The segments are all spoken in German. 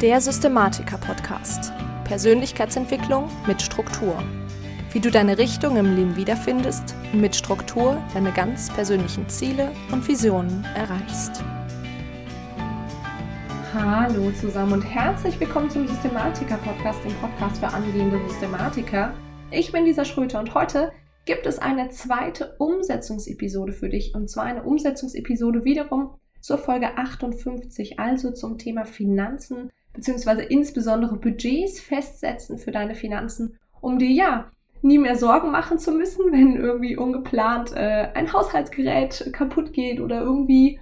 Der Systematiker-Podcast. Persönlichkeitsentwicklung mit Struktur. Wie du deine Richtung im Leben wiederfindest und mit Struktur deine ganz persönlichen Ziele und Visionen erreichst. Hallo zusammen und herzlich willkommen zum Systematiker-Podcast, dem Podcast für angehende Systematiker. Ich bin Lisa Schröter und heute gibt es eine zweite Umsetzungsepisode für dich und zwar eine Umsetzungsepisode wiederum zur Folge 58, also zum Thema Finanzen beziehungsweise insbesondere Budgets festsetzen für deine Finanzen, um dir ja nie mehr Sorgen machen zu müssen, wenn irgendwie ungeplant äh, ein Haushaltsgerät kaputt geht oder irgendwie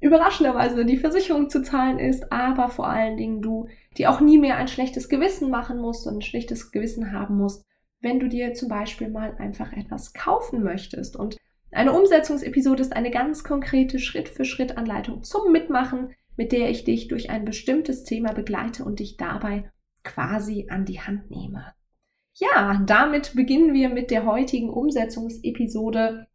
überraschenderweise die Versicherung zu zahlen ist, aber vor allen Dingen du dir auch nie mehr ein schlechtes Gewissen machen musst und ein schlechtes Gewissen haben musst, wenn du dir zum Beispiel mal einfach etwas kaufen möchtest. Und eine Umsetzungsepisode ist eine ganz konkrete Schritt-für-Schritt-Anleitung zum Mitmachen, mit der ich dich durch ein bestimmtes Thema begleite und dich dabei quasi an die Hand nehme. Ja, damit beginnen wir mit der heutigen Umsetzungsepisode.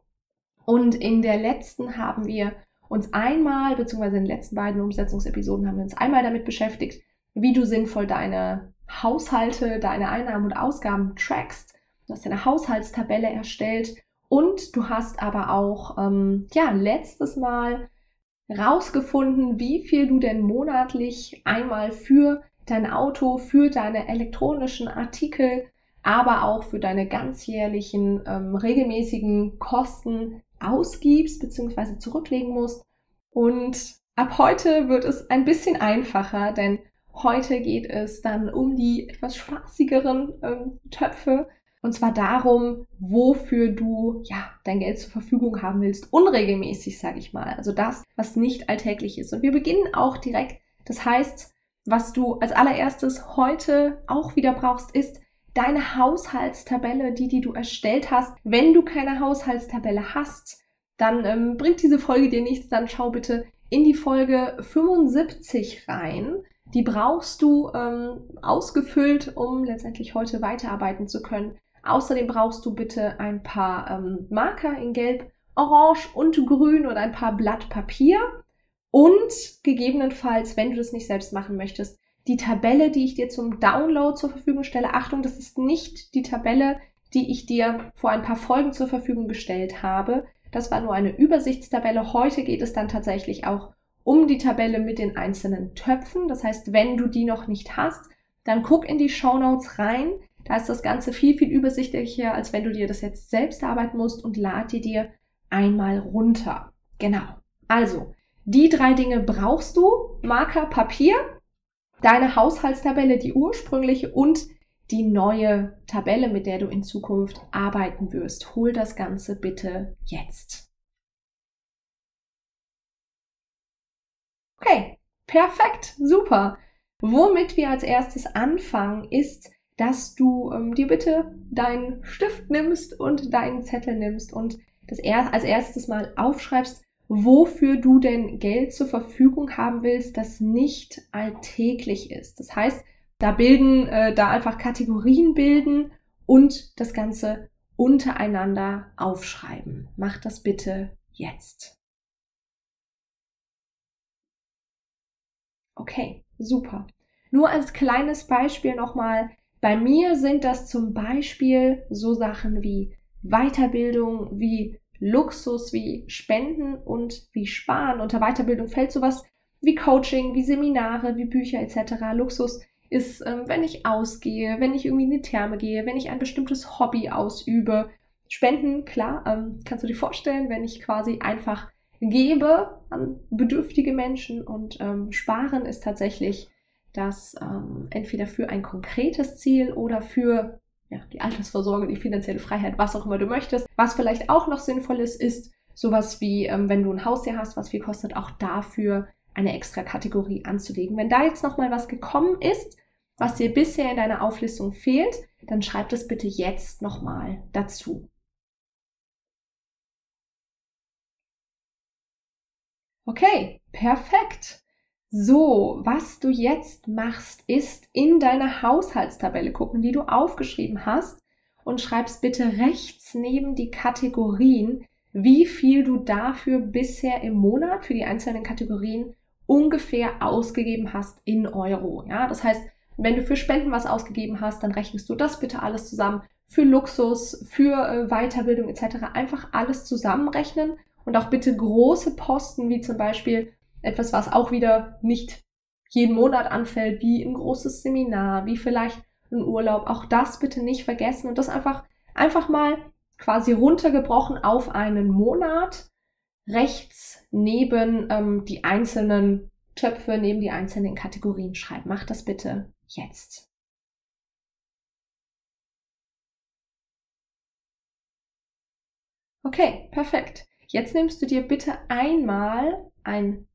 Und in der letzten haben wir uns einmal, beziehungsweise in den letzten beiden Umsetzungsepisoden haben wir uns einmal damit beschäftigt, wie du sinnvoll deine Haushalte, deine Einnahmen und Ausgaben trackst. Du hast eine Haushaltstabelle erstellt und du hast aber auch, ähm, ja, letztes Mal rausgefunden, wie viel du denn monatlich einmal für dein Auto, für deine elektronischen Artikel, aber auch für deine ganzjährlichen ähm, regelmäßigen Kosten ausgibst bzw. zurücklegen musst. Und ab heute wird es ein bisschen einfacher, denn heute geht es dann um die etwas spaßigeren ähm, Töpfe, und zwar darum, wofür du ja dein Geld zur Verfügung haben willst, unregelmäßig, sage ich mal. Also das, was nicht alltäglich ist. Und wir beginnen auch direkt. Das heißt, was du als allererstes heute auch wieder brauchst, ist deine Haushaltstabelle, die, die du erstellt hast. Wenn du keine Haushaltstabelle hast, dann ähm, bringt diese Folge dir nichts. Dann schau bitte in die Folge 75 rein. Die brauchst du ähm, ausgefüllt, um letztendlich heute weiterarbeiten zu können. Außerdem brauchst du bitte ein paar ähm, Marker in Gelb, Orange und Grün oder ein paar Blatt Papier. Und gegebenenfalls, wenn du das nicht selbst machen möchtest, die Tabelle, die ich dir zum Download zur Verfügung stelle. Achtung, das ist nicht die Tabelle, die ich dir vor ein paar Folgen zur Verfügung gestellt habe. Das war nur eine Übersichtstabelle. Heute geht es dann tatsächlich auch um die Tabelle mit den einzelnen Töpfen. Das heißt, wenn du die noch nicht hast, dann guck in die Show Notes rein. Da ist das Ganze viel, viel übersichtlicher, als wenn du dir das jetzt selbst arbeiten musst und lad dir dir einmal runter. Genau. Also, die drei Dinge brauchst du. Marker, Papier, deine Haushaltstabelle, die ursprüngliche und die neue Tabelle, mit der du in Zukunft arbeiten wirst. Hol das Ganze bitte jetzt. Okay, perfekt, super. Womit wir als erstes anfangen, ist dass du ähm, dir bitte deinen Stift nimmst und deinen Zettel nimmst und das er als erstes mal aufschreibst, wofür du denn Geld zur Verfügung haben willst, das nicht alltäglich ist. Das heißt, da bilden, äh, da einfach Kategorien bilden und das Ganze untereinander aufschreiben. Mach das bitte jetzt. Okay, super. Nur als kleines Beispiel nochmal, bei mir sind das zum Beispiel so Sachen wie Weiterbildung, wie Luxus, wie Spenden und wie Sparen. Unter Weiterbildung fällt sowas wie Coaching, wie Seminare, wie Bücher etc. Luxus ist, ähm, wenn ich ausgehe, wenn ich irgendwie in die Therme gehe, wenn ich ein bestimmtes Hobby ausübe. Spenden, klar, ähm, kannst du dir vorstellen, wenn ich quasi einfach gebe an bedürftige Menschen und ähm, Sparen ist tatsächlich das ähm, entweder für ein konkretes Ziel oder für ja, die Altersvorsorge, die finanzielle Freiheit, was auch immer du möchtest. Was vielleicht auch noch sinnvoll ist, ist sowas wie, ähm, wenn du ein Haustier hast, was viel kostet, auch dafür eine extra Kategorie anzulegen. Wenn da jetzt nochmal was gekommen ist, was dir bisher in deiner Auflistung fehlt, dann schreib das bitte jetzt nochmal dazu. Okay, perfekt. So, was du jetzt machst, ist in deine Haushaltstabelle gucken, die du aufgeschrieben hast und schreibst bitte rechts neben die Kategorien, wie viel du dafür bisher im Monat für die einzelnen Kategorien ungefähr ausgegeben hast in Euro. Ja, das heißt, wenn du für Spenden was ausgegeben hast, dann rechnest du das bitte alles zusammen. Für Luxus, für äh, Weiterbildung etc. Einfach alles zusammenrechnen und auch bitte große Posten, wie zum Beispiel etwas, was auch wieder nicht jeden Monat anfällt, wie ein großes Seminar, wie vielleicht ein Urlaub. Auch das bitte nicht vergessen und das einfach, einfach mal quasi runtergebrochen auf einen Monat rechts neben ähm, die einzelnen Töpfe, neben die einzelnen Kategorien schreiben. Mach das bitte jetzt. Okay, perfekt. Jetzt nimmst du dir bitte einmal ein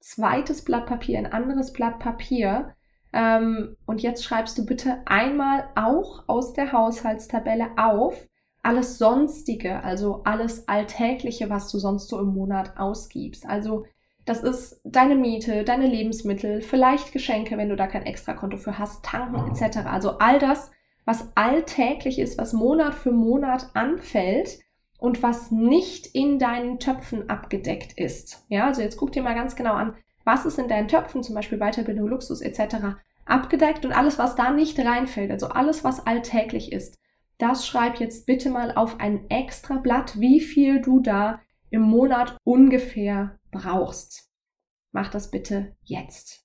zweites Blatt Papier, ein anderes Blatt Papier. Ähm, und jetzt schreibst du bitte einmal auch aus der Haushaltstabelle auf alles Sonstige, also alles Alltägliche, was du sonst so im Monat ausgibst. Also das ist deine Miete, deine Lebensmittel, vielleicht Geschenke, wenn du da kein Extrakonto für hast, tanken etc. Also all das, was alltäglich ist, was Monat für Monat anfällt und was nicht in deinen Töpfen abgedeckt ist. Ja, also jetzt guck dir mal ganz genau an, was ist in deinen Töpfen, zum Beispiel Weiterbildung, Luxus etc. abgedeckt und alles, was da nicht reinfällt, also alles, was alltäglich ist. Das schreib jetzt bitte mal auf ein extra Blatt, wie viel du da im Monat ungefähr brauchst. Mach das bitte jetzt.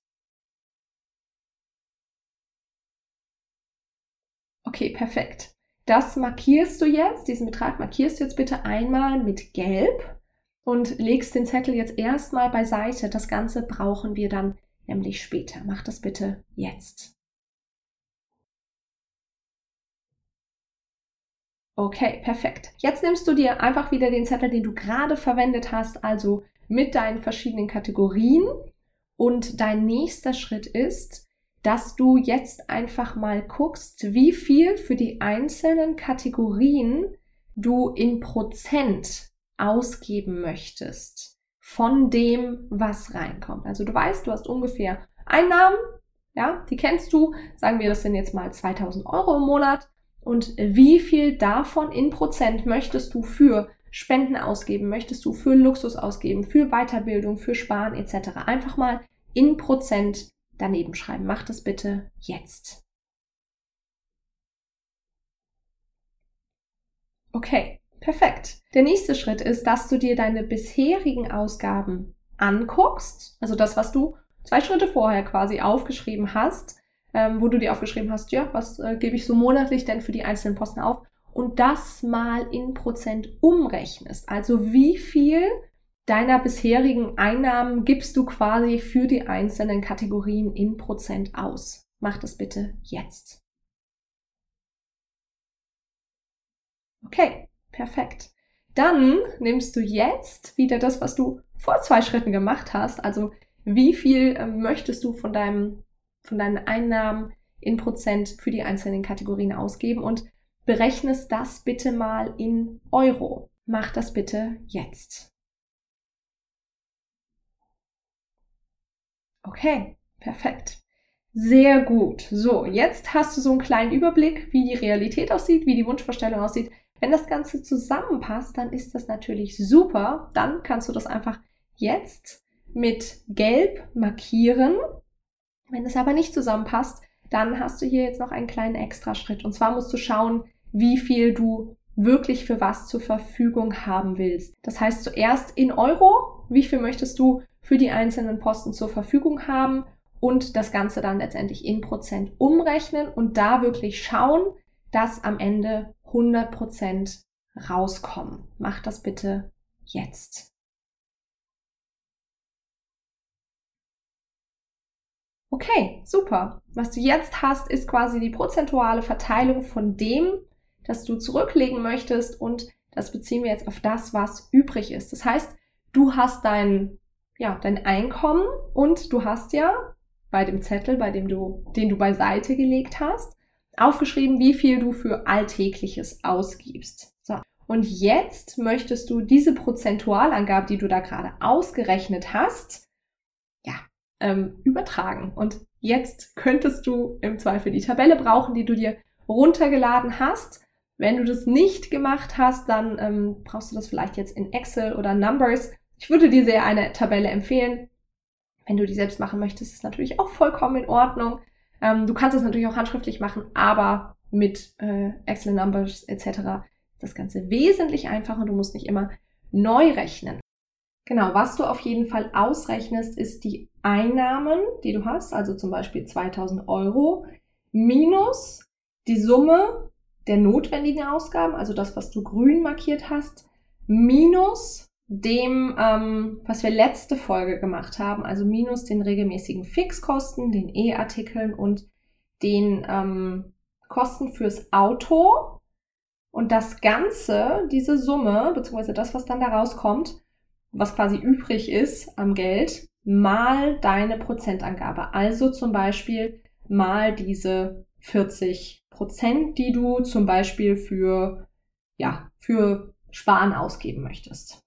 Okay, perfekt. Das markierst du jetzt, diesen Betrag markierst du jetzt bitte einmal mit Gelb und legst den Zettel jetzt erstmal beiseite. Das Ganze brauchen wir dann nämlich später. Mach das bitte jetzt. Okay, perfekt. Jetzt nimmst du dir einfach wieder den Zettel, den du gerade verwendet hast, also mit deinen verschiedenen Kategorien. Und dein nächster Schritt ist, dass du jetzt einfach mal guckst, wie viel für die einzelnen Kategorien du in Prozent ausgeben möchtest von dem, was reinkommt. Also du weißt, du hast ungefähr Einnahmen, ja, die kennst du. Sagen wir, das sind jetzt mal 2000 Euro im Monat und wie viel davon in Prozent möchtest du für Spenden ausgeben, möchtest du für Luxus ausgeben, für Weiterbildung, für Sparen etc. Einfach mal in Prozent daneben schreiben. Mach das bitte jetzt. Okay, perfekt. Der nächste Schritt ist, dass du dir deine bisherigen Ausgaben anguckst, also das, was du zwei Schritte vorher quasi aufgeschrieben hast, ähm, wo du dir aufgeschrieben hast, ja, was äh, gebe ich so monatlich denn für die einzelnen Posten auf? Und das mal in Prozent umrechnest. Also wie viel deiner bisherigen Einnahmen gibst du quasi für die einzelnen Kategorien in Prozent aus? Mach das bitte jetzt. Okay, perfekt. Dann nimmst du jetzt wieder das, was du vor zwei Schritten gemacht hast. Also wie viel äh, möchtest du von deinem von deinen Einnahmen in Prozent für die einzelnen Kategorien ausgeben und berechnest das bitte mal in Euro. Mach das bitte jetzt. Okay, perfekt. Sehr gut. So, jetzt hast du so einen kleinen Überblick, wie die Realität aussieht, wie die Wunschvorstellung aussieht. Wenn das Ganze zusammenpasst, dann ist das natürlich super. Dann kannst du das einfach jetzt mit Gelb markieren wenn es aber nicht zusammenpasst, dann hast du hier jetzt noch einen kleinen Extraschritt. Und zwar musst du schauen, wie viel du wirklich für was zur Verfügung haben willst. Das heißt zuerst in Euro, wie viel möchtest du für die einzelnen Posten zur Verfügung haben und das Ganze dann letztendlich in Prozent umrechnen und da wirklich schauen, dass am Ende 100 Prozent rauskommen. Mach das bitte jetzt. Okay, super. Was du jetzt hast, ist quasi die prozentuale Verteilung von dem, das du zurücklegen möchtest und das beziehen wir jetzt auf das, was übrig ist. Das heißt, du hast dein, ja, dein Einkommen und du hast ja bei dem Zettel, bei dem du, den du beiseite gelegt hast, aufgeschrieben, wie viel du für Alltägliches ausgibst. So. Und jetzt möchtest du diese Prozentualangabe, die du da gerade ausgerechnet hast, ähm, übertragen. Und jetzt könntest du im Zweifel die Tabelle brauchen, die du dir runtergeladen hast. Wenn du das nicht gemacht hast, dann ähm, brauchst du das vielleicht jetzt in Excel oder Numbers. Ich würde dir sehr eine Tabelle empfehlen. Wenn du die selbst machen möchtest, ist natürlich auch vollkommen in Ordnung. Ähm, du kannst es natürlich auch handschriftlich machen, aber mit äh, Excel Numbers etc. das Ganze wesentlich einfacher und du musst nicht immer neu rechnen. Genau, was du auf jeden Fall ausrechnest, ist die Einnahmen, die du hast, also zum Beispiel 2000 Euro, minus die Summe der notwendigen Ausgaben, also das, was du grün markiert hast, minus dem, ähm, was wir letzte Folge gemacht haben, also minus den regelmäßigen Fixkosten, den E-Artikeln und den ähm, Kosten fürs Auto. Und das Ganze, diese Summe, beziehungsweise das, was dann da rauskommt, was quasi übrig ist am Geld, mal deine Prozentangabe. Also zum Beispiel mal diese 40 Prozent, die du zum Beispiel für, ja, für Sparen ausgeben möchtest.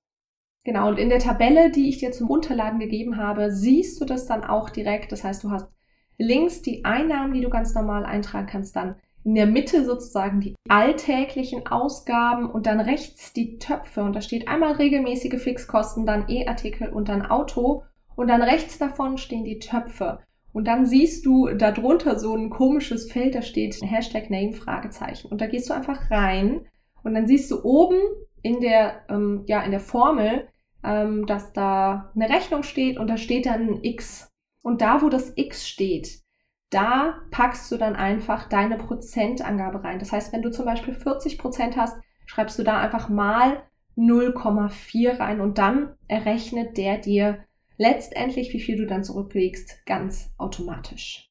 Genau, und in der Tabelle, die ich dir zum Runterladen gegeben habe, siehst du das dann auch direkt. Das heißt, du hast links die Einnahmen, die du ganz normal eintragen kannst, dann in der Mitte sozusagen die alltäglichen Ausgaben und dann rechts die Töpfe und da steht einmal regelmäßige Fixkosten, dann E-Artikel und dann Auto und dann rechts davon stehen die Töpfe. Und dann siehst du darunter so ein komisches Feld, da steht Hashtag Name Fragezeichen. Und da gehst du einfach rein und dann siehst du oben in der, ähm, ja, in der Formel, ähm, dass da eine Rechnung steht und da steht dann ein X. Und da, wo das X steht, da packst du dann einfach deine Prozentangabe rein. Das heißt, wenn du zum Beispiel 40 Prozent hast, schreibst du da einfach mal 0,4 rein und dann errechnet der dir letztendlich, wie viel du dann zurücklegst, ganz automatisch.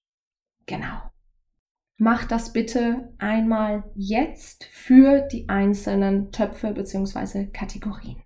Genau. Mach das bitte einmal jetzt für die einzelnen Töpfe bzw. Kategorien.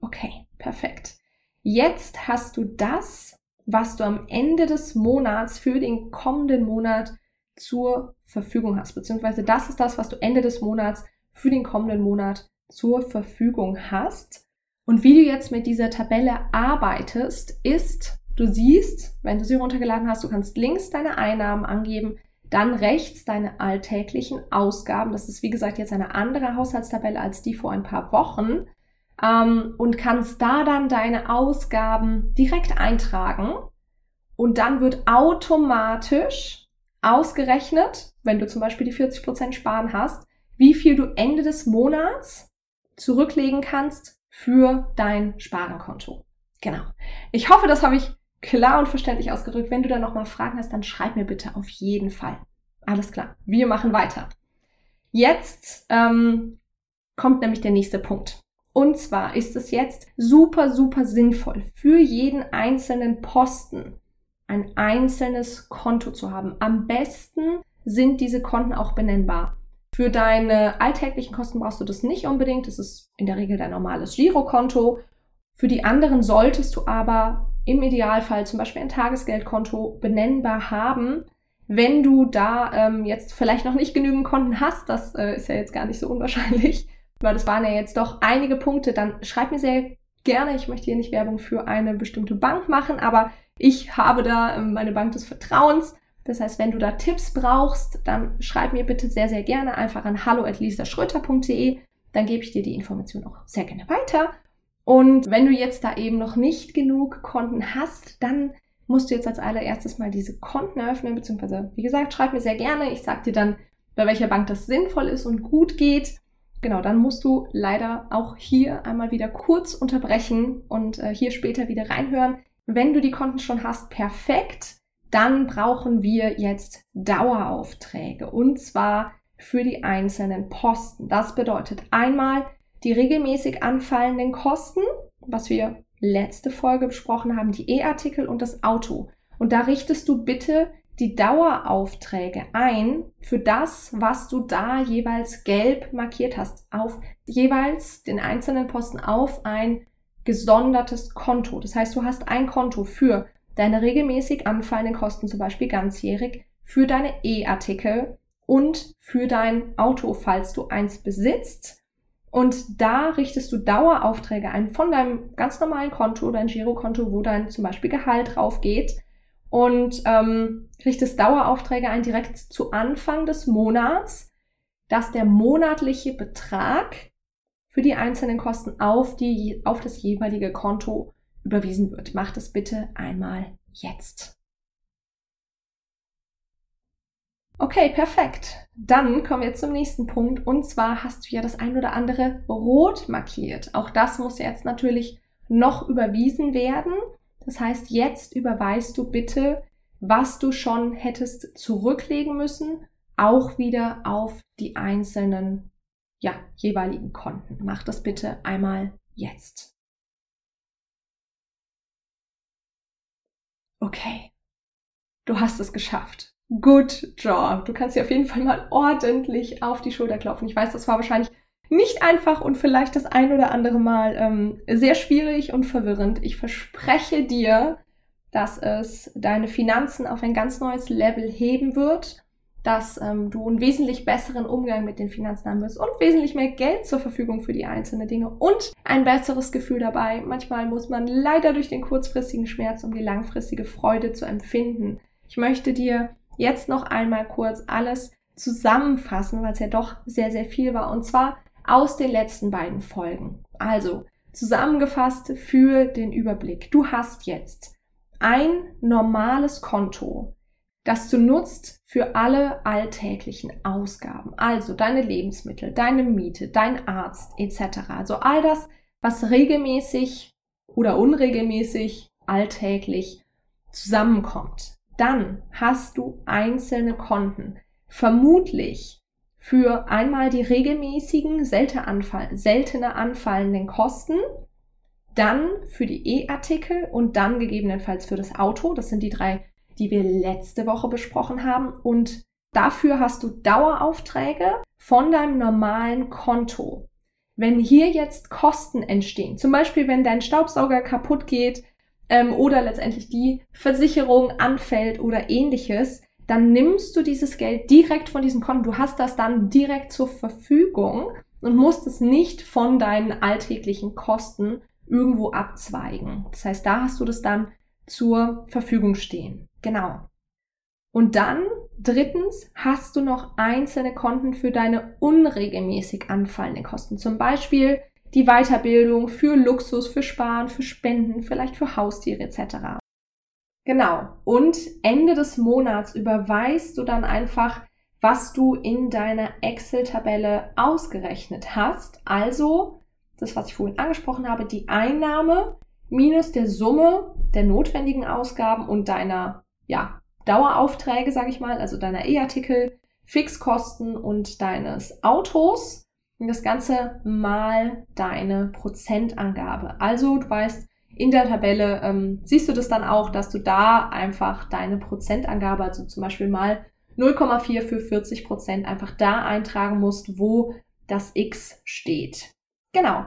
Okay, perfekt. Jetzt hast du das, was du am Ende des Monats für den kommenden Monat zur Verfügung hast, beziehungsweise das ist das, was du Ende des Monats für den kommenden Monat zur Verfügung hast. Und wie du jetzt mit dieser Tabelle arbeitest, ist, du siehst, wenn du sie runtergeladen hast, du kannst links deine Einnahmen angeben, dann rechts deine alltäglichen Ausgaben. Das ist wie gesagt jetzt eine andere Haushaltstabelle als die vor ein paar Wochen ähm, und kannst da dann deine Ausgaben direkt eintragen und dann wird automatisch ausgerechnet, wenn du zum Beispiel die 40% Sparen hast, wie viel du Ende des Monats zurücklegen kannst für dein Sparenkonto. Genau. Ich hoffe, das habe ich klar und verständlich ausgedrückt. Wenn du da nochmal Fragen hast, dann schreib mir bitte auf jeden Fall. Alles klar. Wir machen weiter. Jetzt ähm, kommt nämlich der nächste Punkt. Und zwar ist es jetzt super, super sinnvoll, für jeden einzelnen Posten ein einzelnes Konto zu haben. Am besten sind diese Konten auch benennbar. Für deine alltäglichen Kosten brauchst du das nicht unbedingt. Das ist in der Regel dein normales Girokonto. Für die anderen solltest du aber im Idealfall zum Beispiel ein Tagesgeldkonto benennbar haben. Wenn du da ähm, jetzt vielleicht noch nicht genügend Konten hast, das äh, ist ja jetzt gar nicht so unwahrscheinlich, weil das waren ja jetzt doch einige Punkte, dann schreib mir sehr gerne. Ich möchte hier nicht Werbung für eine bestimmte Bank machen, aber ich habe da ähm, meine Bank des Vertrauens. Das heißt, wenn du da Tipps brauchst, dann schreib mir bitte sehr, sehr gerne einfach an hallo.lisaschröter.de. Dann gebe ich dir die Information auch sehr gerne weiter. Und wenn du jetzt da eben noch nicht genug Konten hast, dann musst du jetzt als allererstes mal diese Konten eröffnen, beziehungsweise, wie gesagt, schreib mir sehr gerne. Ich sage dir dann, bei welcher Bank das sinnvoll ist und gut geht. Genau, dann musst du leider auch hier einmal wieder kurz unterbrechen und äh, hier später wieder reinhören. Wenn du die Konten schon hast, perfekt. Dann brauchen wir jetzt Daueraufträge und zwar für die einzelnen Posten. Das bedeutet einmal die regelmäßig anfallenden Kosten, was wir letzte Folge besprochen haben, die E-Artikel und das Auto. Und da richtest du bitte die Daueraufträge ein für das, was du da jeweils gelb markiert hast, auf jeweils den einzelnen Posten auf ein gesondertes Konto. Das heißt, du hast ein Konto für deine regelmäßig anfallenden Kosten, zum Beispiel ganzjährig, für deine E-Artikel und für dein Auto, falls du eins besitzt. Und da richtest du Daueraufträge ein von deinem ganz normalen Konto, dein Girokonto, wo dein zum Beispiel Gehalt drauf geht und ähm, richtest Daueraufträge ein direkt zu Anfang des Monats, dass der monatliche Betrag für die einzelnen Kosten auf, die, auf das jeweilige Konto überwiesen wird. Mach das bitte einmal jetzt. Okay, perfekt. Dann kommen wir zum nächsten Punkt. Und zwar hast du ja das ein oder andere rot markiert. Auch das muss jetzt natürlich noch überwiesen werden. Das heißt, jetzt überweist du bitte, was du schon hättest zurücklegen müssen, auch wieder auf die einzelnen ja, jeweiligen Konten. Mach das bitte einmal jetzt. Okay, du hast es geschafft. Good job. Du kannst dir auf jeden Fall mal ordentlich auf die Schulter klopfen. Ich weiß, das war wahrscheinlich nicht einfach und vielleicht das ein oder andere Mal ähm, sehr schwierig und verwirrend. Ich verspreche dir, dass es deine Finanzen auf ein ganz neues Level heben wird, dass ähm, du einen wesentlich besseren Umgang mit den Finanzen haben wirst und wesentlich mehr Geld zur Verfügung für die einzelnen Dinge und ein besseres Gefühl dabei. Manchmal muss man leider durch den kurzfristigen Schmerz, um die langfristige Freude zu empfinden. Ich möchte dir jetzt noch einmal kurz alles zusammenfassen, weil es ja doch sehr, sehr viel war. Und zwar aus den letzten beiden Folgen. Also zusammengefasst für den Überblick. Du hast jetzt ein normales Konto, das du nutzt für alle alltäglichen Ausgaben. Also deine Lebensmittel, deine Miete, dein Arzt etc. Also all das, was regelmäßig oder unregelmäßig alltäglich zusammenkommt. Dann hast du einzelne Konten. Vermutlich für einmal die regelmäßigen, seltener anfallenden Kosten, dann für die E-Artikel und dann gegebenenfalls für das Auto. Das sind die drei, die wir letzte Woche besprochen haben. Und dafür hast du Daueraufträge von deinem normalen Konto. Wenn hier jetzt Kosten entstehen, zum Beispiel wenn dein Staubsauger kaputt geht, ähm, oder letztendlich die Versicherung anfällt oder ähnliches, dann nimmst du dieses Geld direkt von diesem Konto. Du hast das dann direkt zur Verfügung und musst es nicht von deinen alltäglichen Kosten irgendwo abzweigen. Das heißt, da hast du das dann zur Verfügung stehen. Genau. Und dann, drittens, hast du noch einzelne Konten für deine unregelmäßig anfallenden Kosten. Zum Beispiel die Weiterbildung für Luxus, für Sparen, für Spenden, vielleicht für Haustiere etc. Genau. Und Ende des Monats überweist du dann einfach, was du in deiner Excel-Tabelle ausgerechnet hast. Also das, was ich vorhin angesprochen habe, die Einnahme minus der Summe der notwendigen Ausgaben und deiner ja, Daueraufträge, sage ich mal, also deiner E-Artikel, Fixkosten und deines Autos das Ganze mal deine Prozentangabe. Also du weißt, in der Tabelle ähm, siehst du das dann auch, dass du da einfach deine Prozentangabe, also zum Beispiel mal 0,4 für 40 Prozent, einfach da eintragen musst, wo das X steht. Genau.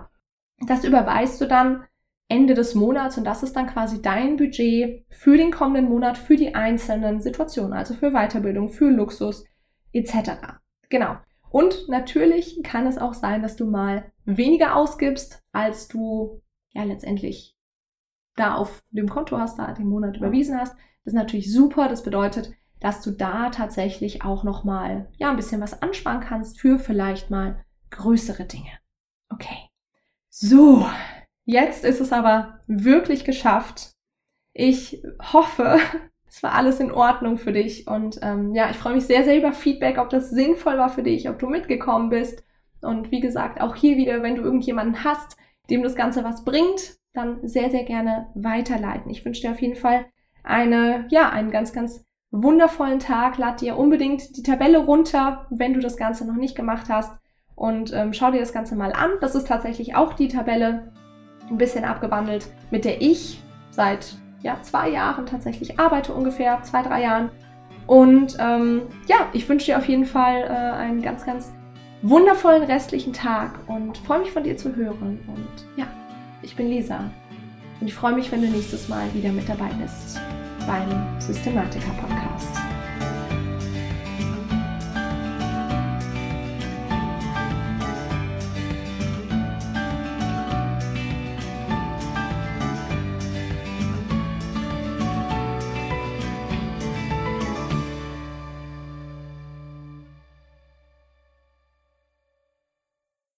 Das überweist du dann Ende des Monats und das ist dann quasi dein Budget für den kommenden Monat, für die einzelnen Situationen, also für Weiterbildung, für Luxus etc. Genau. Und natürlich kann es auch sein, dass du mal weniger ausgibst, als du ja letztendlich da auf dem Konto hast, da den Monat überwiesen hast. Das ist natürlich super. Das bedeutet, dass du da tatsächlich auch noch mal ja ein bisschen was ansparen kannst für vielleicht mal größere Dinge. Okay. So, jetzt ist es aber wirklich geschafft. Ich hoffe, es war alles in Ordnung für dich. Und ähm, ja, ich freue mich sehr, sehr über Feedback, ob das sinnvoll war für dich, ob du mitgekommen bist. Und wie gesagt, auch hier wieder, wenn du irgendjemanden hast, dem das Ganze was bringt, dann sehr, sehr gerne weiterleiten. Ich wünsche dir auf jeden Fall eine, ja, einen ganz, ganz wundervollen Tag. Lad dir unbedingt die Tabelle runter, wenn du das Ganze noch nicht gemacht hast. Und ähm, schau dir das Ganze mal an. Das ist tatsächlich auch die Tabelle, ein bisschen abgewandelt, mit der ich seit ja, zwei Jahren tatsächlich arbeite, ungefähr zwei, drei Jahren. Und ähm, ja, ich wünsche dir auf jeden Fall äh, einen ganz, ganz wundervollen restlichen Tag und freue mich von dir zu hören. Und ja, ich bin Lisa und ich freue mich, wenn du nächstes Mal wieder mit dabei bist beim Systematiker Podcast.